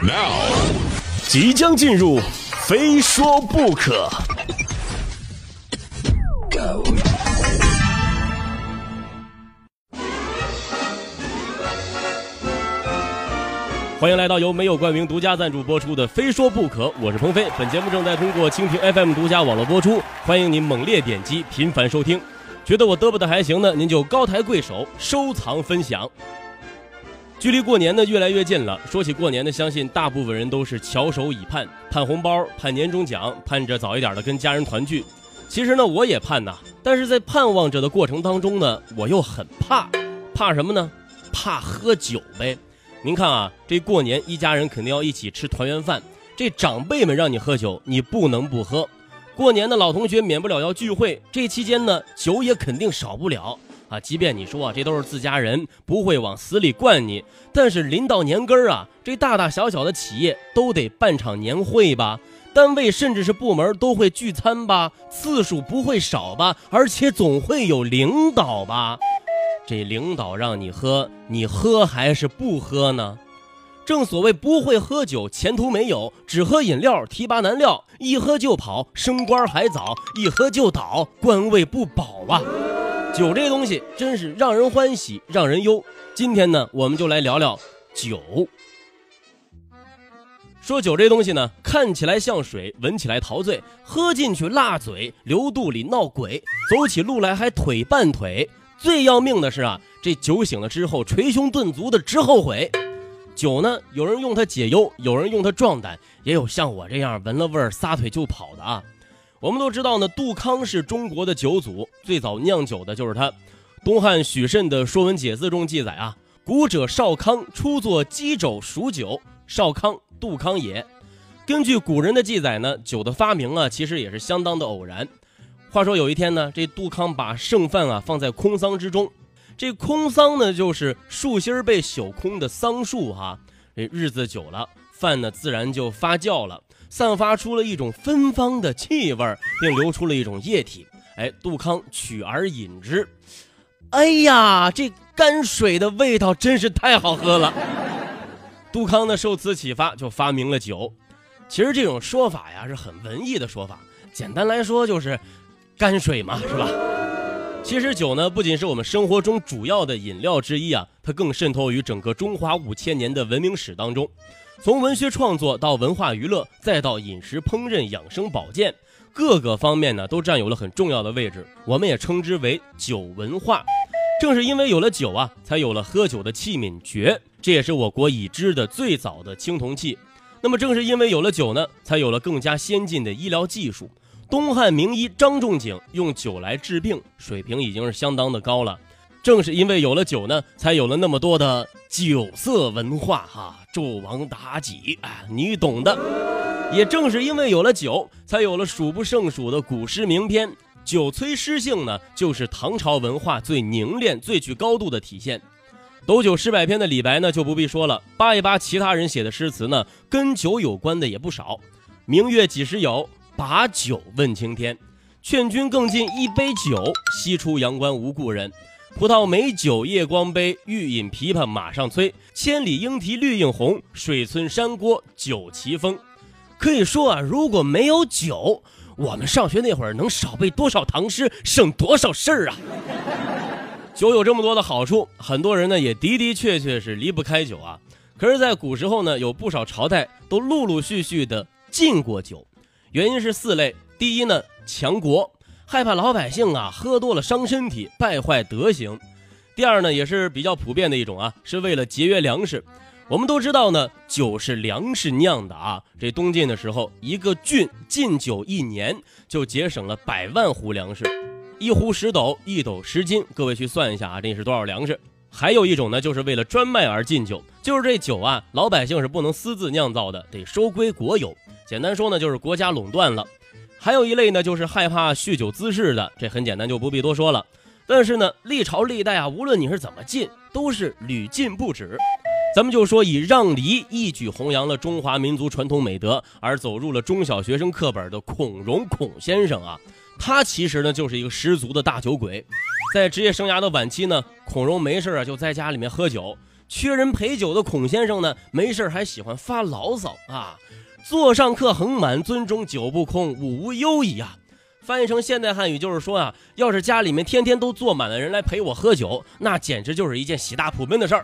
Now，即将进入，非说不可。欢迎来到由没有冠名独家赞助播出的《非说不可》，我是鹏飞。本节目正在通过蜻蜓 FM 独家网络播出，欢迎您猛烈点击、频繁收听。觉得我嘚啵的还行呢，您就高抬贵手、收藏分享。距离过年呢越来越近了，说起过年呢，相信大部分人都是翘首以盼，盼红包、盼年终奖，盼着早一点的跟家人团聚。其实呢，我也盼呐，但是在盼望着的过程当中呢，我又很怕，怕什么呢？怕喝酒呗。您看啊，这过年一家人肯定要一起吃团圆饭，这长辈们让你喝酒，你不能不喝。过年的老同学免不了要聚会，这期间呢，酒也肯定少不了啊。即便你说啊，这都是自家人，不会往死里灌你，但是临到年根儿啊，这大大小小的企业都得办场年会吧，单位甚至是部门都会聚餐吧，次数不会少吧，而且总会有领导吧。这领导让你喝，你喝还是不喝呢？正所谓不会喝酒，前途没有；只喝饮料，提拔难料。一喝就跑，升官还早；一喝就倒，官位不保啊！酒这东西真是让人欢喜，让人忧。今天呢，我们就来聊聊酒。说酒这东西呢，看起来像水，闻起来陶醉，喝进去辣嘴，流肚里闹鬼，走起路来还腿绊腿。最要命的是啊，这酒醒了之后捶胸顿足的直后悔。酒呢，有人用它解忧，有人用它壮胆，也有像我这样闻了味儿撒腿就跑的啊。我们都知道呢，杜康是中国的酒祖，最早酿酒的就是他。东汉许慎的《说文解字》中记载啊，古者少康初作鸡肘数酒，少康杜康也。根据古人的记载呢，酒的发明啊，其实也是相当的偶然。话说有一天呢，这杜康把剩饭啊放在空桑之中，这空桑呢就是树心被朽空的桑树哈。这日子久了，饭呢自然就发酵了，散发出了一种芬芳的气味，并流出了一种液体。哎，杜康取而饮之，哎呀，这泔水的味道真是太好喝了。杜康呢受此启发，就发明了酒。其实这种说法呀是很文艺的说法，简单来说就是。泔水嘛，是吧？其实酒呢，不仅是我们生活中主要的饮料之一啊，它更渗透于整个中华五千年的文明史当中。从文学创作到文化娱乐，再到饮食烹饪、养生保健，各个方面呢，都占有了很重要的位置。我们也称之为酒文化。正是因为有了酒啊，才有了喝酒的器皿爵，这也是我国已知的最早的青铜器。那么，正是因为有了酒呢，才有了更加先进的医疗技术。东汉名医张仲景用酒来治病，水平已经是相当的高了。正是因为有了酒呢，才有了那么多的酒色文化哈，纣王妲己啊，你懂的。也正是因为有了酒，才有了数不胜数的古诗名篇。酒催诗性呢，就是唐朝文化最凝练、最具高度的体现。斗酒诗百篇的李白呢，就不必说了。扒一扒其他人写的诗词呢，跟酒有关的也不少。明月几时有？把酒问青天，劝君更尽一杯酒。西出阳关无故人，葡萄美酒夜光杯。欲饮琵琶马上催，千里莺啼绿映红。水村山郭酒旗风。可以说啊，如果没有酒，我们上学那会儿能少背多少唐诗，省多少事儿啊！酒有这么多的好处，很多人呢也的的确确是离不开酒啊。可是，在古时候呢，有不少朝代都陆陆续续的禁过酒。原因是四类：第一呢，强国，害怕老百姓啊喝多了伤身体、败坏德行；第二呢，也是比较普遍的一种啊，是为了节约粮食。我们都知道呢，酒是粮食酿的啊。这东晋的时候，一个郡禁酒一年，就节省了百万斛粮食，一斛十斗，一斗十斤。各位去算一下啊，这是多少粮食？还有一种呢，就是为了专卖而禁酒，就是这酒啊，老百姓是不能私自酿造的，得收归国有。简单说呢，就是国家垄断了。还有一类呢，就是害怕酗酒滋事的，这很简单，就不必多说了。但是呢，历朝历代啊，无论你是怎么禁，都是屡禁不止。咱们就说以让梨一举弘扬了中华民族传统美德而走入了中小学生课本的孔融孔先生啊，他其实呢就是一个十足的大酒鬼。在职业生涯的晚期呢，孔融没事啊就在家里面喝酒。缺人陪酒的孔先生呢，没事还喜欢发牢骚啊。座上客横满，樽中酒不空，吾无忧矣啊。翻译成现代汉语就是说啊，要是家里面天天都坐满了人来陪我喝酒，那简直就是一件喜大普奔的事儿。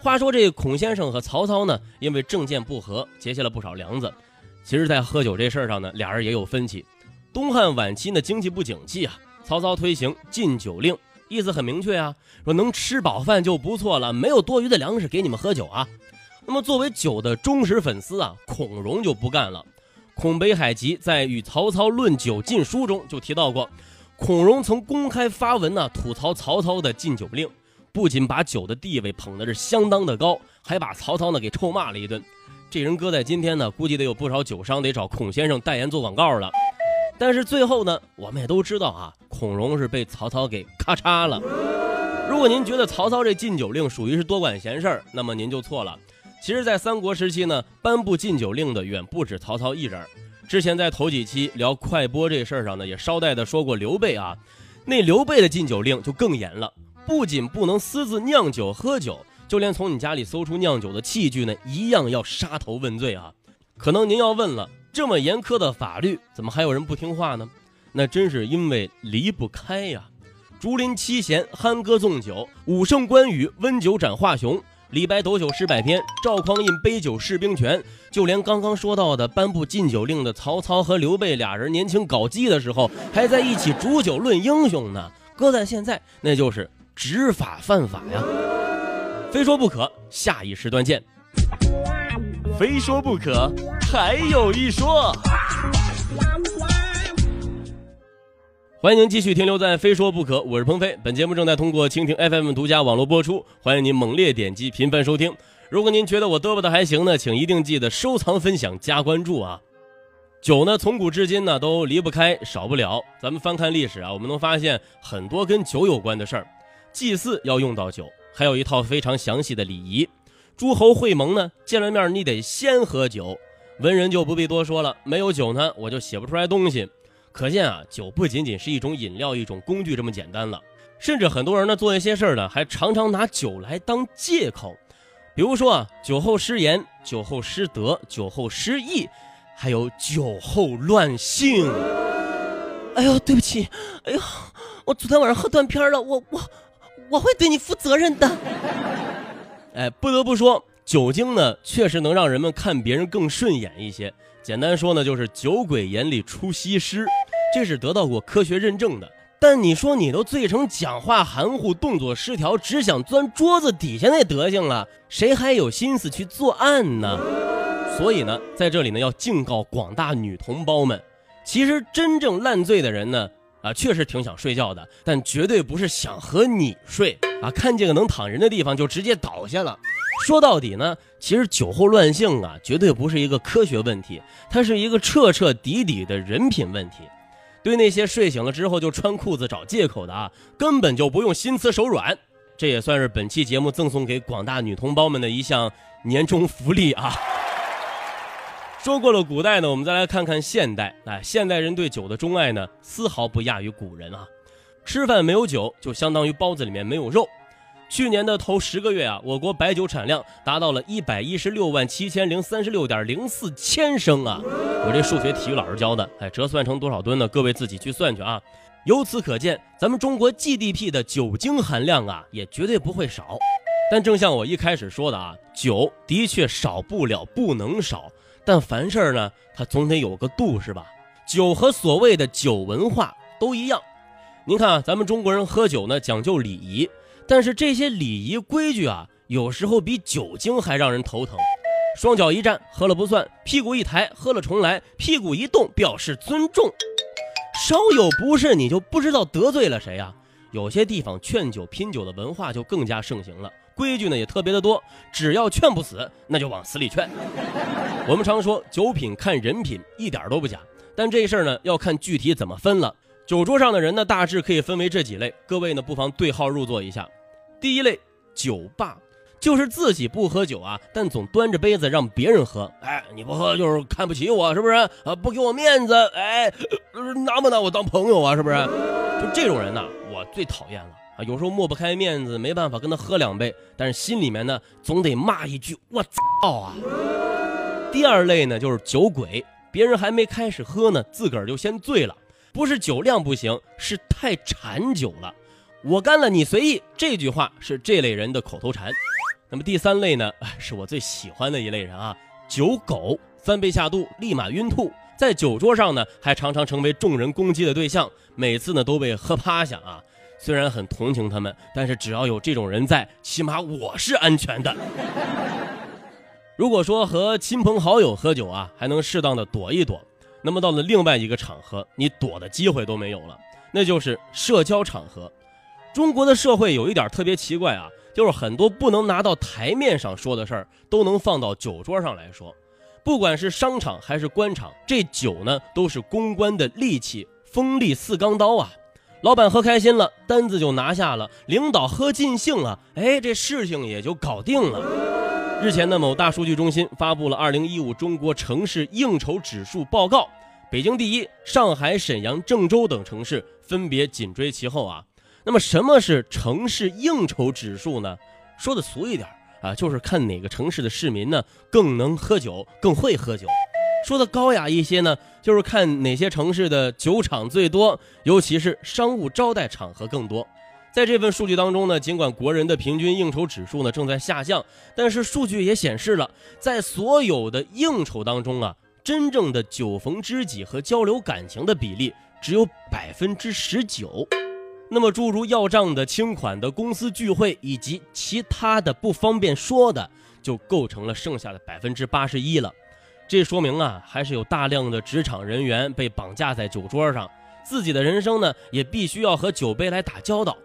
话说这孔先生和曹操呢，因为政见不合，结下了不少梁子。其实，在喝酒这事儿上呢，俩人也有分歧。东汉晚期呢，经济不景气啊，曹操推行禁酒令，意思很明确啊，说能吃饱饭就不错了，没有多余的粮食给你们喝酒啊。那么，作为酒的忠实粉丝啊，孔融就不干了。孔北海集在与曹操论酒禁书中就提到过，孔融曾公开发文呢，吐槽曹操的禁酒令。不仅把酒的地位捧的是相当的高，还把曹操呢给臭骂了一顿。这人搁在今天呢，估计得有不少酒商得找孔先生代言做广告了。但是最后呢，我们也都知道啊，孔融是被曹操给咔嚓了。如果您觉得曹操这禁酒令属于是多管闲事儿，那么您就错了。其实，在三国时期呢，颁布禁酒令的远不止曹操一人。之前在头几期聊快播这事儿上呢，也捎带的说过刘备啊，那刘备的禁酒令就更严了。不仅不能私自酿酒喝酒，就连从你家里搜出酿酒的器具呢，一样要杀头问罪啊！可能您要问了，这么严苛的法律，怎么还有人不听话呢？那真是因为离不开呀！竹林七贤酣歌纵酒，武圣关羽温酒斩华雄，李白斗酒诗百篇，赵匡胤杯酒释兵权。就连刚刚说到的颁布禁酒令的曹操和刘备俩人年轻搞基的时候，还在一起煮酒论英雄呢。搁在现在，那就是。执法犯法呀，非说不可。下一时段见。非说不可，还有一说。欢迎继续停留在《非说不可》，我是鹏飞。本节目正在通过蜻蜓 FM 独家网络播出，欢迎您猛烈点击、频繁收听。如果您觉得我嘚啵的还行呢，请一定记得收藏、分享、加关注啊！酒呢，从古至今呢都离不开、少不了。咱们翻看历史啊，我们能发现很多跟酒有关的事儿。祭祀要用到酒，还有一套非常详细的礼仪。诸侯会盟呢，见了面你得先喝酒。文人就不必多说了，没有酒呢，我就写不出来东西。可见啊，酒不仅仅是一种饮料、一种工具这么简单了。甚至很多人呢，做一些事儿呢，还常常拿酒来当借口。比如说啊，酒后失言、酒后失德、酒后失忆，还有酒后乱性。哎呦，对不起，哎呦，我昨天晚上喝断片了，我我。我会对你负责任的。哎，不得不说，酒精呢确实能让人们看别人更顺眼一些。简单说呢，就是酒鬼眼里出西施，这是得到过科学认证的。但你说你都醉成讲话含糊、动作失调，只想钻桌子底下那德行了，谁还有心思去作案呢？所以呢，在这里呢，要警告广大女同胞们，其实真正烂醉的人呢。啊，确实挺想睡觉的，但绝对不是想和你睡啊！看见个能躺人的地方就直接倒下了。说到底呢，其实酒后乱性啊，绝对不是一个科学问题，它是一个彻彻底底的人品问题。对那些睡醒了之后就穿裤子找借口的啊，根本就不用心慈手软。这也算是本期节目赠送给广大女同胞们的一项年终福利啊！说过了古代呢，我们再来看看现代。哎，现代人对酒的钟爱呢，丝毫不亚于古人啊。吃饭没有酒，就相当于包子里面没有肉。去年的头十个月啊，我国白酒产量达到了一百一十六万七千零三十六点零四千升啊。我这数学体育老师教的，哎，折算成多少吨呢？各位自己去算去啊。由此可见，咱们中国 GDP 的酒精含量啊，也绝对不会少。但正像我一开始说的啊，酒的确少不了，不能少。但凡事呢，它总得有个度，是吧？酒和所谓的酒文化都一样。您看啊，咱们中国人喝酒呢讲究礼仪，但是这些礼仪规矩啊，有时候比酒精还让人头疼。双脚一站，喝了不算；屁股一抬，喝了重来；屁股一动，表示尊重。稍有不慎，你就不知道得罪了谁啊！有些地方劝酒拼酒的文化就更加盛行了。规矩呢也特别的多，只要劝不死，那就往死里劝。我们常说酒品看人品，一点都不假。但这事儿呢要看具体怎么分了。酒桌上的人呢大致可以分为这几类，各位呢不妨对号入座一下。第一类酒霸，就是自己不喝酒啊，但总端着杯子让别人喝。哎，你不喝就是看不起我，是不是？啊，不给我面子，哎，拿不拿我当朋友啊？是不是？就这种人呢，我最讨厌了。啊，有时候抹不开面子，没办法跟他喝两杯，但是心里面呢总得骂一句我操啊。第二类呢就是酒鬼，别人还没开始喝呢，自个儿就先醉了，不是酒量不行，是太馋酒了。我干了，你随意。这句话是这类人的口头禅。那么第三类呢，是我最喜欢的一类人啊，酒狗，三杯下肚立马晕吐，在酒桌上呢还常常成为众人攻击的对象，每次呢都被喝趴下啊。虽然很同情他们，但是只要有这种人在，起码我是安全的。如果说和亲朋好友喝酒啊，还能适当的躲一躲，那么到了另外一个场合，你躲的机会都没有了，那就是社交场合。中国的社会有一点特别奇怪啊，就是很多不能拿到台面上说的事儿，都能放到酒桌上来说。不管是商场还是官场，这酒呢都是公关的利器，锋利似钢刀啊。老板喝开心了，单子就拿下了；领导喝尽兴了，哎，这事情也就搞定了。日前的某大数据中心发布了《二零一五中国城市应酬指数报告》，北京第一，上海、沈阳、郑州等城市分别紧追其后啊。那么什么是城市应酬指数呢？说的俗一点啊，就是看哪个城市的市民呢更能喝酒，更会喝酒。说的高雅一些呢，就是看哪些城市的酒厂最多，尤其是商务招待场合更多。在这份数据当中呢，尽管国人的平均应酬指数呢正在下降，但是数据也显示了，在所有的应酬当中啊，真正的酒逢知己和交流感情的比例只有百分之十九。那么诸如要账的、清款的、公司聚会以及其他的不方便说的，就构成了剩下的百分之八十一了。这说明啊，还是有大量的职场人员被绑架在酒桌上，自己的人生呢，也必须要和酒杯来打交道。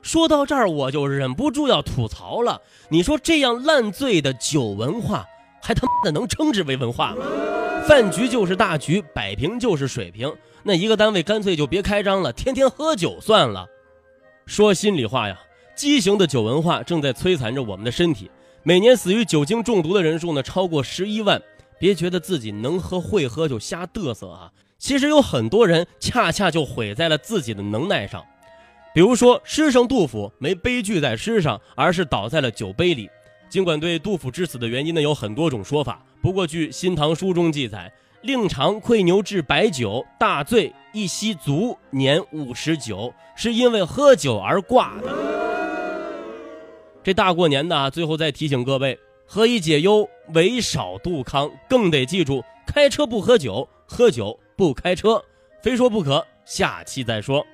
说到这儿，我就忍不住要吐槽了。你说这样烂醉的酒文化，还他妈的能称之为文化吗？饭局就是大局，摆平就是水平。那一个单位干脆就别开张了，天天喝酒算了。说心里话呀，畸形的酒文化正在摧残着我们的身体。每年死于酒精中毒的人数呢，超过十一万。别觉得自己能喝会喝就瞎嘚瑟啊！其实有很多人恰恰就毁在了自己的能耐上。比如说诗圣杜甫没悲剧在诗上，而是倒在了酒杯里。尽管对杜甫之死的原因呢有很多种说法，不过据《新唐书》中记载，令常愧牛至白酒，大醉一夕卒，年五十九，是因为喝酒而挂的。这大过年的，最后再提醒各位。何以解忧，唯少杜康。更得记住，开车不喝酒，喝酒不开车，非说不可。下期再说。